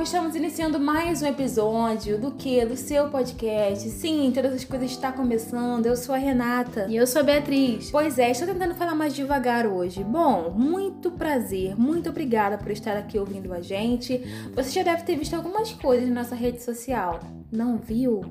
povo, estamos iniciando mais um episódio do que? Do seu podcast. Sim, todas as coisas estão começando. Eu sou a Renata. E eu sou a Beatriz. Pois é, estou tentando falar mais devagar hoje. Bom, muito prazer, muito obrigada por estar aqui ouvindo a gente. Você já deve ter visto algumas coisas na nossa rede social. Não viu?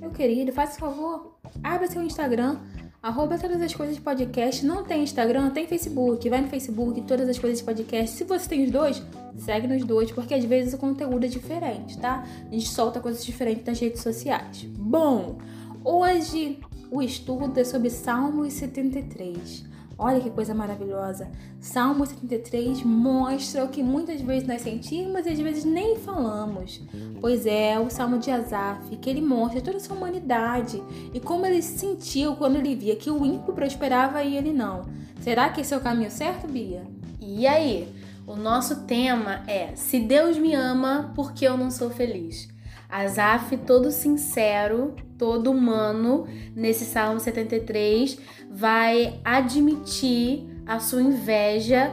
Meu querido, faça favor, abra seu Instagram Arroba todas as coisas podcast. Não tem Instagram, tem Facebook. Vai no Facebook, todas as coisas podcast. Se você tem os dois, segue nos dois, porque às vezes o conteúdo é diferente, tá? A gente solta coisas diferentes nas redes sociais. Bom, hoje o estudo é sobre Salmos 73. Olha que coisa maravilhosa. Salmo 73 mostra o que muitas vezes nós sentimos e às vezes nem falamos. Pois é, o Salmo de Asaf, que ele mostra toda a sua humanidade e como ele se sentiu quando ele via que o ímpio prosperava e ele não. Será que esse é o caminho certo, Bia? E aí? O nosso tema é: Se Deus me ama, por que eu não sou feliz? Asaf, todo sincero, todo humano, nesse Salmo 73, vai admitir a sua inveja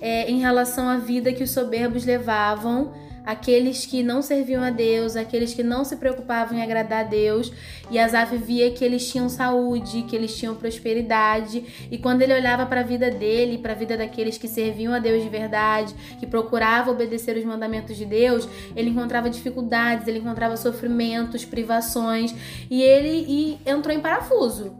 é, em relação à vida que os soberbos levavam aqueles que não serviam a Deus, aqueles que não se preocupavam em agradar a Deus. E Asaf via que eles tinham saúde, que eles tinham prosperidade. E quando ele olhava para a vida dele, para a vida daqueles que serviam a Deus de verdade, que procuravam obedecer os mandamentos de Deus, ele encontrava dificuldades, ele encontrava sofrimentos, privações. E ele e entrou em parafuso.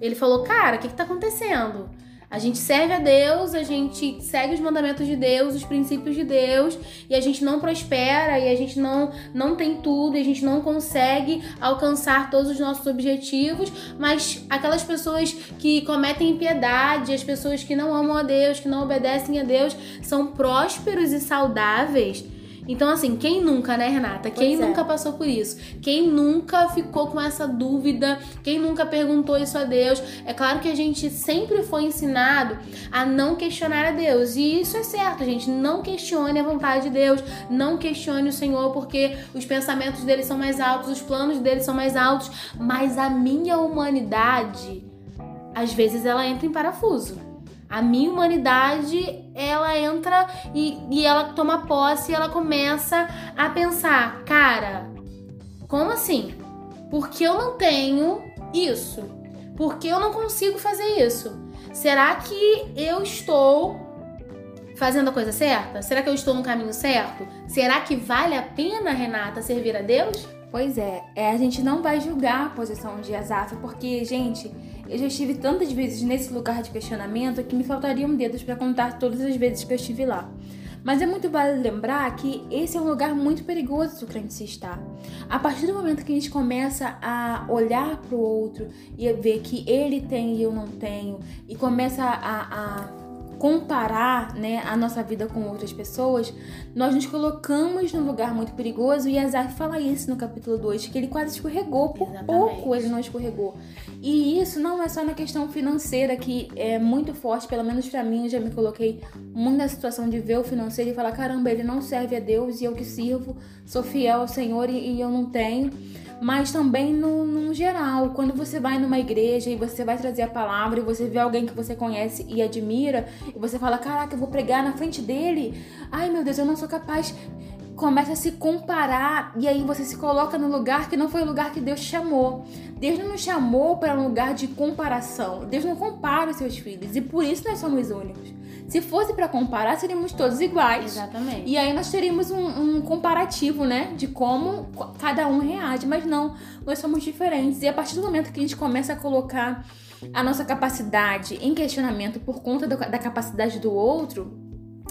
Ele falou: Cara, o que está acontecendo? A gente serve a Deus, a gente segue os mandamentos de Deus, os princípios de Deus, e a gente não prospera, e a gente não, não tem tudo, e a gente não consegue alcançar todos os nossos objetivos, mas aquelas pessoas que cometem impiedade, as pessoas que não amam a Deus, que não obedecem a Deus, são prósperos e saudáveis. Então, assim, quem nunca, né, Renata? Quem pois nunca é. passou por isso? Quem nunca ficou com essa dúvida? Quem nunca perguntou isso a Deus? É claro que a gente sempre foi ensinado a não questionar a Deus. E isso é certo, gente. Não questione a vontade de Deus. Não questione o Senhor, porque os pensamentos dele são mais altos, os planos dele são mais altos. Mas a minha humanidade, às vezes, ela entra em parafuso. A minha humanidade, ela entra e, e ela toma posse e ela começa a pensar, cara, como assim? Porque eu não tenho isso? Porque eu não consigo fazer isso? Será que eu estou fazendo a coisa certa? Será que eu estou no caminho certo? Será que vale a pena, Renata, servir a Deus? Pois é, é a gente não vai julgar a posição de Asaf, porque, gente, eu já estive tantas vezes nesse lugar de questionamento que me faltariam dedos para contar todas as vezes que eu estive lá. Mas é muito válido lembrar que esse é um lugar muito perigoso crente se estar. A partir do momento que a gente começa a olhar para o outro e ver que ele tem e eu não tenho, e começa a, a comparar né, a nossa vida com outras pessoas, nós nos colocamos num lugar muito perigoso e Azar fala isso no capítulo 2, que ele quase escorregou, por Exatamente. pouco ele não escorregou. E isso não é só na questão financeira, que é muito forte, pelo menos para mim, eu já me coloquei muito na situação de ver o financeiro e falar, caramba, ele não serve a Deus e eu que sirvo, sou fiel ao Senhor e, e eu não tenho mas também no, no, geral. Quando você vai numa igreja e você vai trazer a palavra e você vê alguém que você conhece e admira, e você fala: Caraca, eu vou pregar na frente dele. Ai meu Deus, eu não sou capaz. Começa a se comparar e aí você se coloca no lugar que não foi o lugar que Deus chamou. Deus não nos chamou para um lugar de comparação. Deus não compara os seus filhos e por isso nós somos únicos. Se fosse para comparar, seríamos todos iguais. Exatamente. E aí nós teríamos um, um, comparativo, né? De como cada um reage. Mas não, nós somos diferentes. E a partir do momento que a gente começa a colocar a nossa capacidade em questionamento por conta do, da capacidade do outro,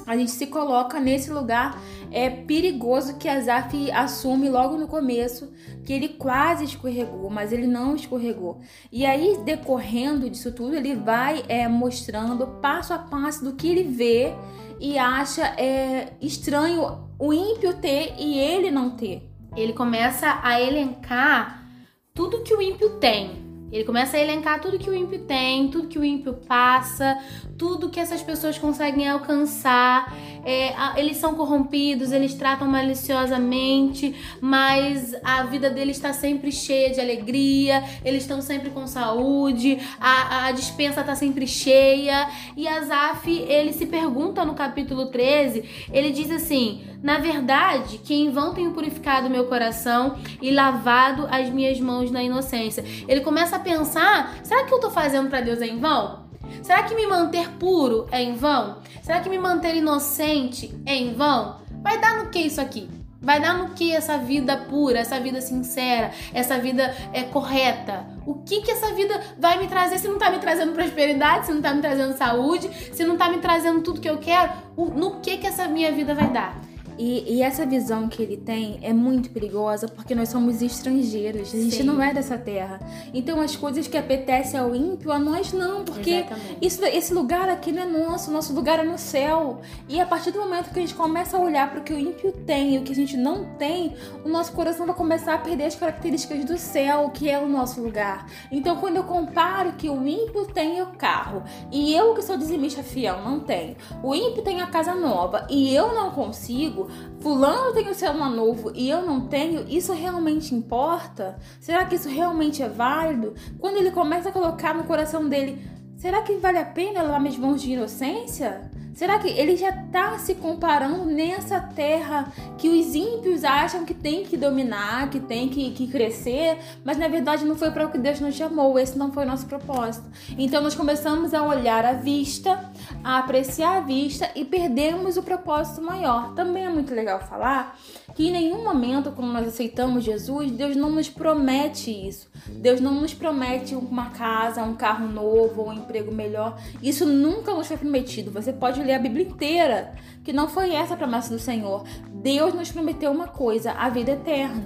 a gente se coloca nesse lugar é perigoso que Azaf assume logo no começo, que ele quase escorregou, mas ele não escorregou. E aí, decorrendo disso tudo, ele vai é, mostrando passo a passo do que ele vê e acha é, estranho o ímpio ter e ele não ter. Ele começa a elencar tudo que o ímpio tem. Ele começa a elencar tudo que o ímpio tem, tudo que o ímpio passa, tudo que essas pessoas conseguem alcançar. É, eles são corrompidos, eles tratam maliciosamente, mas a vida deles está sempre cheia de alegria, eles estão sempre com saúde, a, a dispensa está sempre cheia. E Azaf, ele se pergunta no capítulo 13, ele diz assim: Na verdade, que em vão tenho purificado meu coração e lavado as minhas mãos na inocência. Ele começa a pensar: será que eu estou fazendo para Deus em vão? Será que me manter puro é em vão? Será que me manter inocente é em vão? Vai dar no que isso aqui? Vai dar no que essa vida pura, essa vida sincera, essa vida é correta? O que que essa vida vai me trazer se não tá me trazendo prosperidade, se não tá me trazendo saúde, se não tá me trazendo tudo que eu quero? No que que essa minha vida vai dar? E, e, essa visão que ele tem é muito perigosa porque nós somos estrangeiros, a gente não é dessa terra. Então as coisas que apetecem ao ímpio, a nós não, porque isso, esse lugar aqui não é nosso, nosso lugar é no céu. E a partir do momento que a gente começa a olhar para o que o ímpio tem e o que a gente não tem, o nosso coração vai começar a perder as características do céu, que é o nosso lugar. Então quando eu comparo que o ímpio tem o carro e eu que sou dizimista fiel não tenho, o ímpio tem a casa nova e eu não consigo, fulano tem o celular novo e eu não tenho, isso realmente importa? Será que isso realmente é válido? Quando ele começa a colocar no coração dele, será que vale a pena lavar minhas mãos de inocência? Será que ele já está se comparando nessa terra que os ímpios acham que tem que dominar, que tem que, que crescer, mas na verdade não foi para o que Deus nos chamou, esse não foi o nosso propósito. Então nós começamos a olhar a vista, a apreciar a vista e perdemos o propósito maior. Também é muito legal falar que em nenhum momento, quando nós aceitamos Jesus, Deus não nos promete isso. Deus não nos promete uma casa, um carro novo, um emprego melhor. Isso nunca nos foi prometido. Você pode ler a Bíblia inteira, que não foi essa a promessa do Senhor. Deus nos prometeu uma coisa, a vida eterna.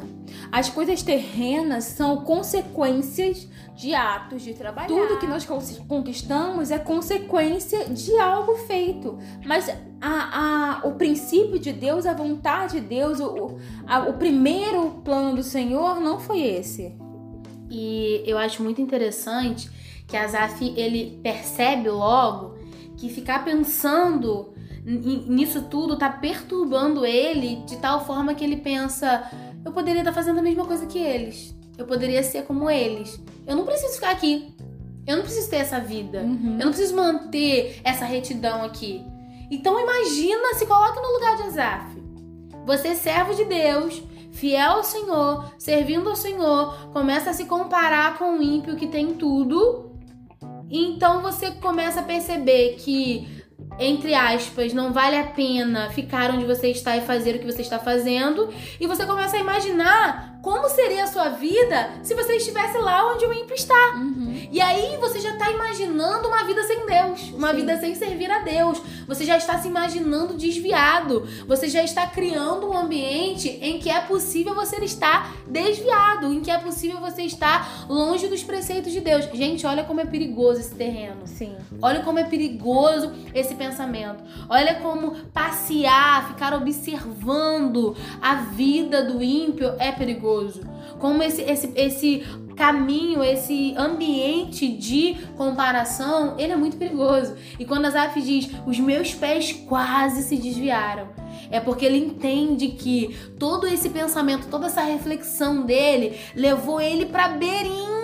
As coisas terrenas são consequências de atos de trabalhar. Tudo que nós conquistamos é consequência de algo feito. Mas a, a, o princípio de Deus, a vontade de Deus, o, a, o primeiro plano do Senhor não foi esse. E eu acho muito interessante que Azaf ele percebe logo que ficar pensando nisso tudo tá perturbando ele de tal forma que ele pensa: eu poderia estar tá fazendo a mesma coisa que eles. Eu poderia ser como eles. Eu não preciso ficar aqui. Eu não preciso ter essa vida. Uhum. Eu não preciso manter essa retidão aqui. Então imagina, se coloque no lugar de Azaf. Você é servo de Deus, fiel ao Senhor, servindo ao Senhor, começa a se comparar com o ímpio que tem tudo. Então você começa a perceber que entre aspas, não vale a pena ficar onde você está e fazer o que você está fazendo, e você começa a imaginar como seria a sua vida se você estivesse lá onde o ímpio está. Uhum. E aí você já está imaginando uma vida sem Deus, uma Sim. vida sem servir a Deus. Você já está se imaginando desviado. Você já está criando um ambiente em que é possível você estar desviado, em que é possível você estar longe dos preceitos de Deus. Gente, olha como é perigoso esse terreno. Sim. Olha como é perigoso esse pensamento. Olha como passear, ficar observando a vida do ímpio é perigoso perigoso. Como esse, esse, esse caminho, esse ambiente de comparação, ele é muito perigoso. E quando Azaf diz, os meus pés quase se desviaram, é porque ele entende que todo esse pensamento, toda essa reflexão dele levou ele para beirinha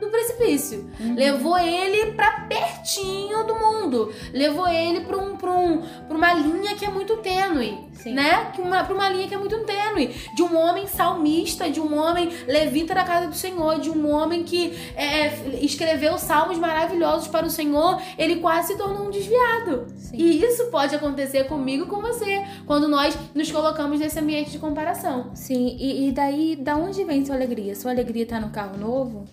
do precipício. Uhum. Levou ele para pertinho do mundo. Levou ele para um, pra um, pra uma linha que é muito tênue. Sim. Né? Que uma, pra uma linha que é muito tênue. De um homem salmista, de um homem levita da casa do Senhor, de um homem que é, escreveu salmos maravilhosos para o Senhor, ele quase se tornou um desviado. Sim. E isso pode acontecer comigo e com você, quando nós nos colocamos nesse ambiente de comparação. Sim, e, e daí, da onde vem sua alegria? Sua alegria tá no carro novo?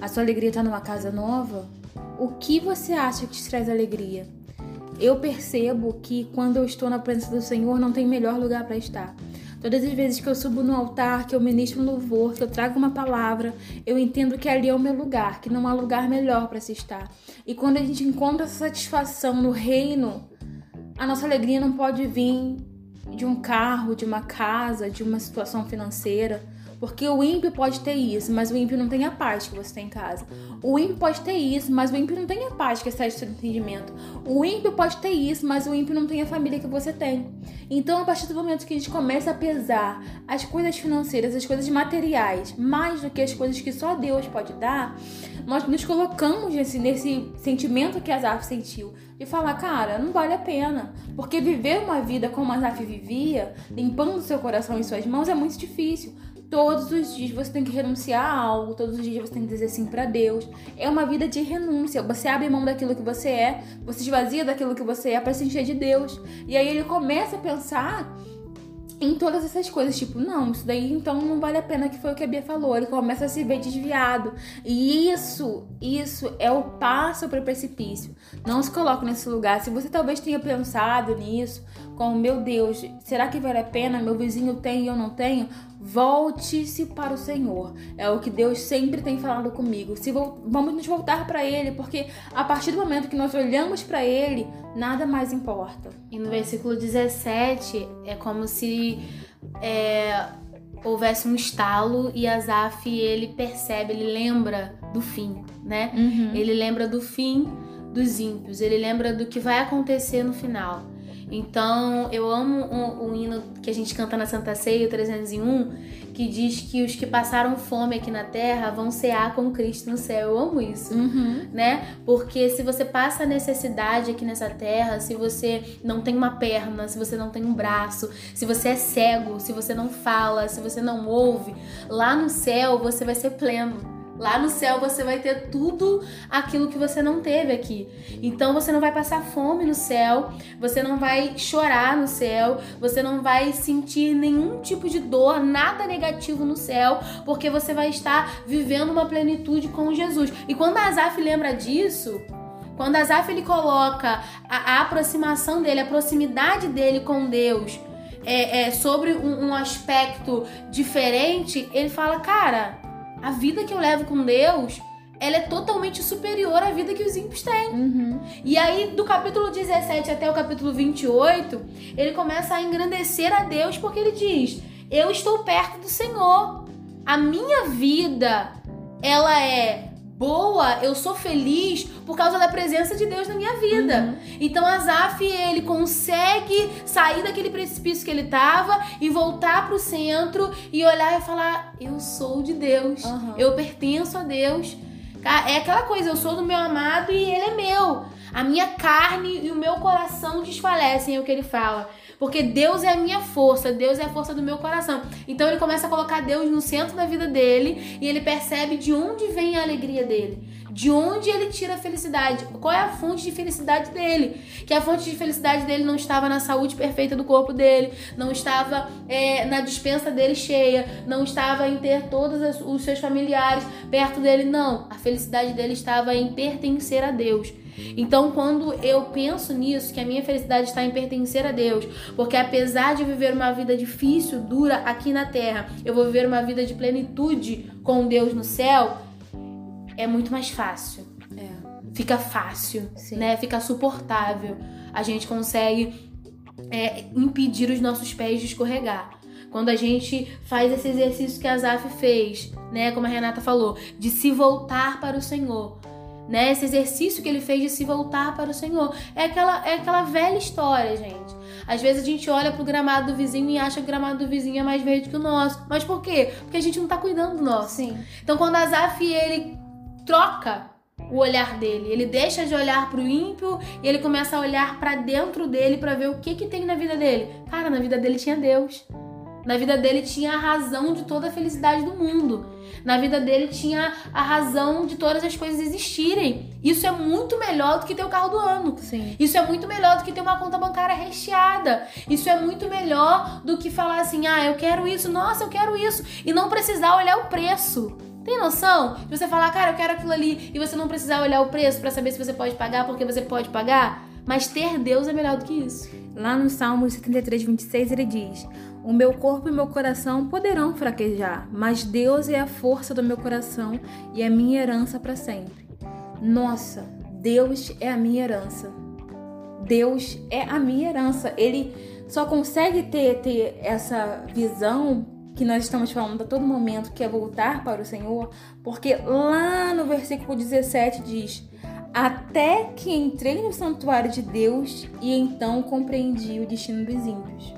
A sua alegria está numa casa nova? O que você acha que te traz alegria? Eu percebo que quando eu estou na presença do Senhor, não tem melhor lugar para estar. Todas as vezes que eu subo no altar, que eu ministro um louvor, que eu trago uma palavra, eu entendo que ali é o meu lugar, que não há lugar melhor para se estar. E quando a gente encontra essa satisfação no reino, a nossa alegria não pode vir de um carro, de uma casa, de uma situação financeira Porque o ímpio pode ter isso, mas o ímpio não tem a paz que você tem em casa. O ímpio pode ter isso, mas o ímpio não tem a paz que do seu entendimento. O ímpio pode ter isso, mas o ímpio não tem a família que você tem. Então, a partir do momento que a gente começa a pesar as coisas financeiras, as coisas materiais, mais do que as coisas que só Deus pode dar, nós nos colocamos nesse, nesse sentimento que Azaf sentiu. De falar, cara, não vale a pena. Porque viver uma vida como Azaf vivia, limpando seu coração em suas mãos, é muito difícil. Todos os dias você tem que renunciar a algo, todos os dias você tem que dizer sim para Deus. É uma vida de renúncia. Você abre mão daquilo que você é, você esvazia daquilo que você é para se encher de Deus. E aí ele começa a pensar em todas essas coisas, tipo, não, isso daí então não vale a pena, que foi o que a Bia falou. Ele começa a se ver desviado. E isso, isso é o passo para o precipício. Não se coloque nesse lugar. Se você talvez tenha pensado nisso, como, meu Deus, será que vale a pena? Meu vizinho tem e eu não tenho? Volte-se para o Senhor. É o que Deus sempre tem falado comigo. Se vamos nos voltar para Ele, porque a partir do momento que nós olhamos para Ele, nada mais importa. E no versículo 17 é como se é, houvesse um estalo e Asaf ele percebe, ele lembra do fim, né? Uhum. Ele lembra do fim dos ímpios, ele lembra do que vai acontecer no final. Então, eu amo o, o, hino que a gente canta na Santa Ceia, o 301, que diz que os que passaram fome aqui na terra vão cear com Cristo no céu. Eu amo isso, uhum. né? Porque se você passa necessidade aqui nessa terra, se você não tem uma perna, se você não tem um braço, se você é cego, se você não fala, se você não ouve, lá no céu você vai ser pleno. Lá no céu você vai ter tudo aquilo que você não teve aqui. Então você não vai passar fome no céu, você não vai chorar no céu, você não vai sentir nenhum tipo de dor, nada negativo no céu, porque você vai estar vivendo uma plenitude com Jesus. E quando Asaf lembra disso, quando Asaf ele coloca a, a aproximação dele, a proximidade dele com Deus, é, é sobre um, um aspecto diferente, ele fala, cara a vida que eu levo com Deus, ela é totalmente superior à vida que os ímpios têm. Uhum. E aí, do capítulo 17 até o capítulo 28, ele começa a engrandecer a Deus porque ele diz: Eu estou perto do Senhor. A minha vida, ela é boa, eu sou feliz por causa da presença de Deus na minha vida. Uhum. Então Azaf, ele consegue sair daquele precipício que ele tava e voltar pro centro e olhar e falar: Eu sou de Deus, uhum. eu pertenço a Deus. É aquela coisa, eu sou do meu amado e ele é meu. A minha carne e o meu coração desfalecem, é o que ele fala. Porque Deus é a minha força, Deus é a força do meu coração. Então ele começa a colocar Deus no centro da vida dele e ele percebe de onde vem a alegria dele. De onde ele tira a felicidade? Qual é a fonte de felicidade dele? Que a fonte de felicidade dele não estava na saúde perfeita do corpo dele, não estava é, na dispensa dele cheia, não estava em ter todos os seus familiares perto dele, não. A felicidade dele estava em pertencer a Deus. Então, quando eu penso nisso, que a minha felicidade está em pertencer a Deus, porque apesar de viver uma vida difícil, dura aqui na terra, eu vou viver uma vida de plenitude com Deus no céu, é muito mais fácil. É. Fica fácil, Sim. né? Fica suportável. A gente consegue é, impedir os nossos pés de escorregar. Quando a gente faz esse exercício que a Zaf fez, né, como a Renata falou, de se voltar para o Senhor né? Esse exercício que ele fez de se voltar para o Senhor. É aquela, é aquela velha história, gente. Às vezes a gente olha pro gramado do vizinho e acha que o gramado do vizinho é mais verde que o nosso. Mas por quê? Porque a gente não tá cuidando do nosso. Sim. Então quando Azaf ele troca o olhar dele, ele deixa de olhar pro ímpio e ele começa a olhar para dentro dele para ver o que que tem na vida dele. Cara, na vida dele tinha Deus. Na vida dele tinha a razão de toda a felicidade do mundo. Na vida dele tinha a razão de todas as coisas existirem. Isso é muito melhor do que ter o carro do ano. Sim. Isso é muito melhor do que ter uma conta bancária recheada. Isso é muito melhor do que falar assim: "Ah, eu quero isso, nossa, eu quero isso" e não precisar olhar o preço. Tem noção? De você falar, cara, eu quero aquilo ali e você não precisar olhar o preço para saber se você pode pagar porque você pode pagar? Mas ter Deus é melhor do que isso. Lá no Salmo 73, 26, ele diz: O meu corpo e meu coração poderão fraquejar, mas Deus é a força do meu coração e a minha herança para sempre. Nossa, Deus é a minha herança. Deus é a minha herança. Ele só consegue ter, ter essa visão que nós estamos falando a todo momento, que é voltar para o Senhor, porque lá no versículo 17 diz: Até que entrei no santuário de Deus e então compreendi o destino dos ímpios.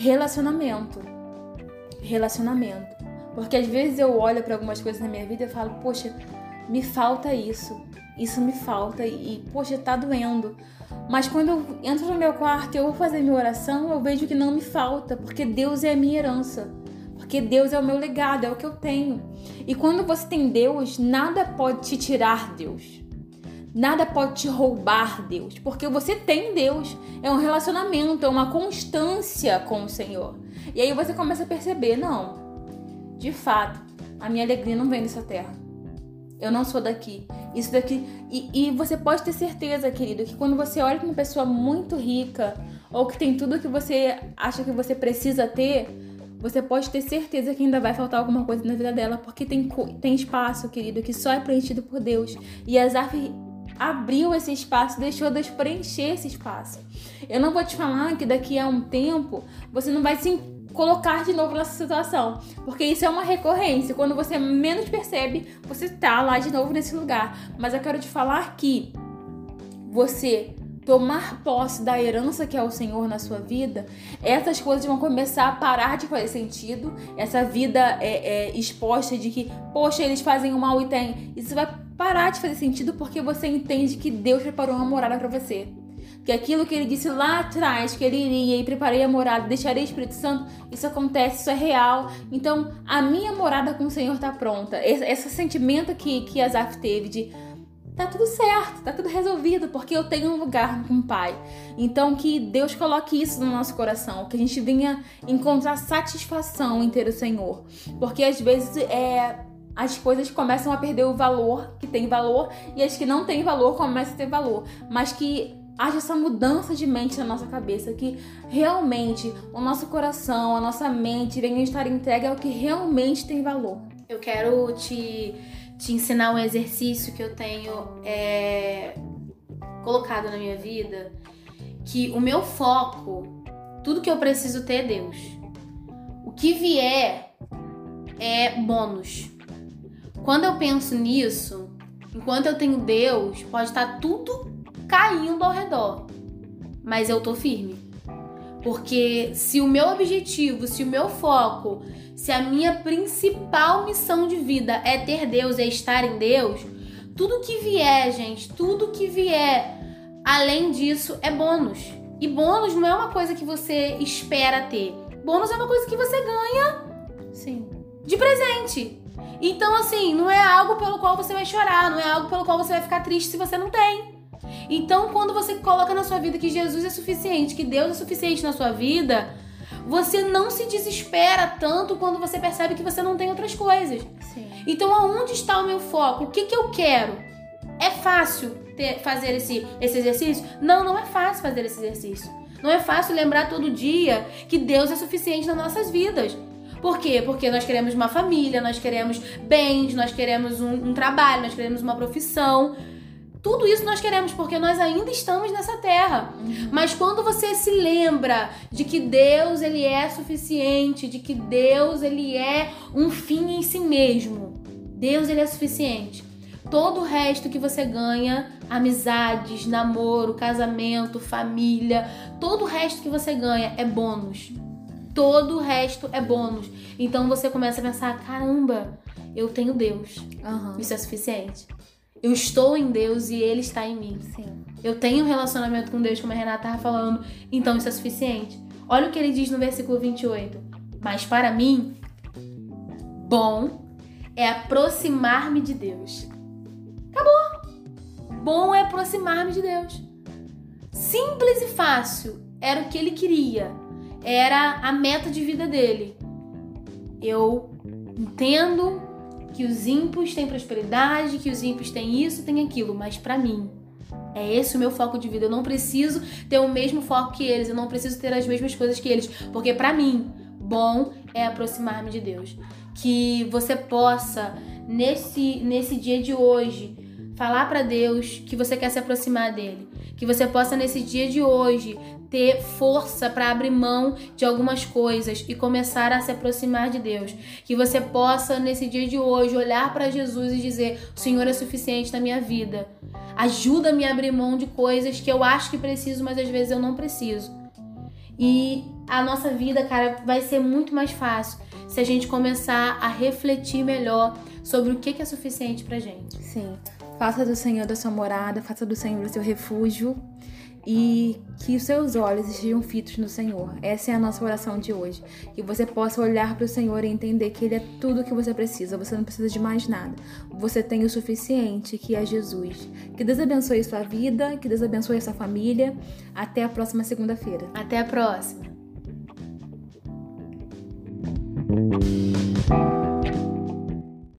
Relacionamento. Relacionamento. Porque às vezes eu olho para algumas coisas na minha vida e falo, poxa, me falta isso. Isso me falta e, poxa, tá doendo. Mas quando eu entro no meu quarto e eu vou fazer minha oração, eu vejo que não me falta, porque Deus é a minha herança. Porque Deus é o meu legado, é o que eu tenho. E quando você tem Deus, nada pode te tirar Deus. Nada pode te roubar Deus, porque você tem Deus. É um relacionamento, é uma constância com o Senhor. E aí você começa a perceber, não, de fato, a minha alegria não vem dessa terra. Eu não sou daqui. Isso daqui. E, e você pode ter certeza, querido, que quando você olha para uma pessoa muito rica ou que tem tudo que você acha que você precisa ter, você pode ter certeza que ainda vai faltar alguma coisa na vida dela, porque tem, tem espaço, querido, que só é preenchido por Deus. E Azaf abriu esse espaço, deixou Deus preencher esse espaço. Eu não vou te falar que daqui a um tempo você não vai se colocar de novo nessa situação, porque isso é uma recorrência. Quando você menos percebe, você tá lá de novo nesse lugar. Mas eu quero te falar que você tomar posse da herança que é o Senhor na sua vida, essas coisas vão começar a parar de fazer sentido. Essa vida é, é exposta de que, poxa, eles fazem o mal e tem. Isso vai parar de fazer sentido porque você entende que Deus preparou uma morada para você que aquilo que ele disse lá atrás, que ele iria e preparei a morada, deixarei o Espírito Santo, isso acontece, isso é real. Então, a minha morada com o Senhor está pronta. Esse, esse, sentimento que, que Azaf teve de tá tudo certo, tá tudo resolvido, porque eu tenho um lugar com o Pai. Então, que Deus coloque isso no nosso coração, que a gente venha encontrar satisfação em ter o Senhor. Porque às vezes é as coisas começam a perder o valor que tem valor e as que não têm valor começam a ter valor, mas que haja essa mudança de mente na nossa cabeça, que realmente o nosso coração, a nossa mente venham estar entregue ao que realmente tem valor. Eu quero te, te ensinar um exercício que eu tenho é, colocado na minha vida, que o meu foco, tudo que eu preciso ter é Deus. O que vier é bônus. Quando eu penso nisso, enquanto eu tenho Deus, pode estar tudo caindo ao redor. Mas eu tô firme. Porque se o meu objetivo, se o meu foco, se a minha principal missão de vida é ter Deus, é estar em Deus, tudo que vier, gente, tudo que vier além disso é bônus. E bônus não é uma coisa que você espera ter. Bônus é uma coisa que você ganha, sim, de presente. Então, assim, não é algo pelo qual você vai chorar, não é algo pelo qual você vai ficar triste se você não tem. Então, quando você coloca na sua vida que Jesus é suficiente, que Deus é suficiente na sua vida, você não se desespera tanto quando você percebe que você não tem outras coisas. Sim. Então, aonde está o meu foco? O que, que eu quero? É fácil ter, fazer esse, esse exercício? Não, não é fácil fazer esse exercício. Não é fácil lembrar todo dia que Deus é suficiente nas nossas vidas. Por quê? Porque nós queremos uma família, nós queremos bens, nós queremos um, um trabalho, nós queremos uma profissão. Tudo isso nós queremos porque nós ainda estamos nessa terra. Uhum. Mas quando você se lembra de que Deus ele é suficiente, de que Deus ele é um fim em si mesmo. Deus ele é suficiente. Todo o resto que você ganha, amizades, namoro, casamento, família, todo o resto que você ganha é bônus. Todo o resto é bônus. Então você começa a pensar: caramba, eu tenho Deus. Uhum. Isso é suficiente. Eu estou em Deus e Ele está em mim. Sim. Eu tenho um relacionamento com Deus, como a Renata estava falando, então isso é suficiente. Olha o que ele diz no versículo 28. Mas para mim, bom é aproximar-me de Deus. Acabou! Bom é aproximar-me de Deus. Simples e fácil era o que ele queria, era a meta de vida dele. Eu entendo que os ímpios têm prosperidade, que os ímpios têm isso, têm aquilo, mas para mim é esse o meu foco de vida. Eu não preciso ter o mesmo foco que eles, eu não preciso ter as mesmas coisas que eles, porque para mim, bom é aproximar-me de Deus. Que você possa nesse nesse dia de hoje falar para Deus que você quer se aproximar dele, que você possa nesse dia de hoje ter força para abrir mão de algumas coisas e começar a se aproximar de Deus, que você possa nesse dia de hoje olhar para Jesus e dizer: "O Senhor é suficiente na minha vida. Ajuda-me a abrir mão de coisas que eu acho que preciso, mas às vezes eu não preciso." E a nossa vida, cara, vai ser muito mais fácil se a gente começar a refletir melhor sobre o que é suficiente pra gente. Sim. Faça do Senhor da sua morada, faça do Senhor o seu refúgio e que os seus olhos estejam fitos no Senhor. Essa é a nossa oração de hoje. Que você possa olhar para o Senhor e entender que Ele é tudo o que você precisa. Você não precisa de mais nada. Você tem o suficiente, que é Jesus. Que Deus abençoe sua vida, que Deus abençoe sua família. Até a próxima segunda-feira. Até a próxima.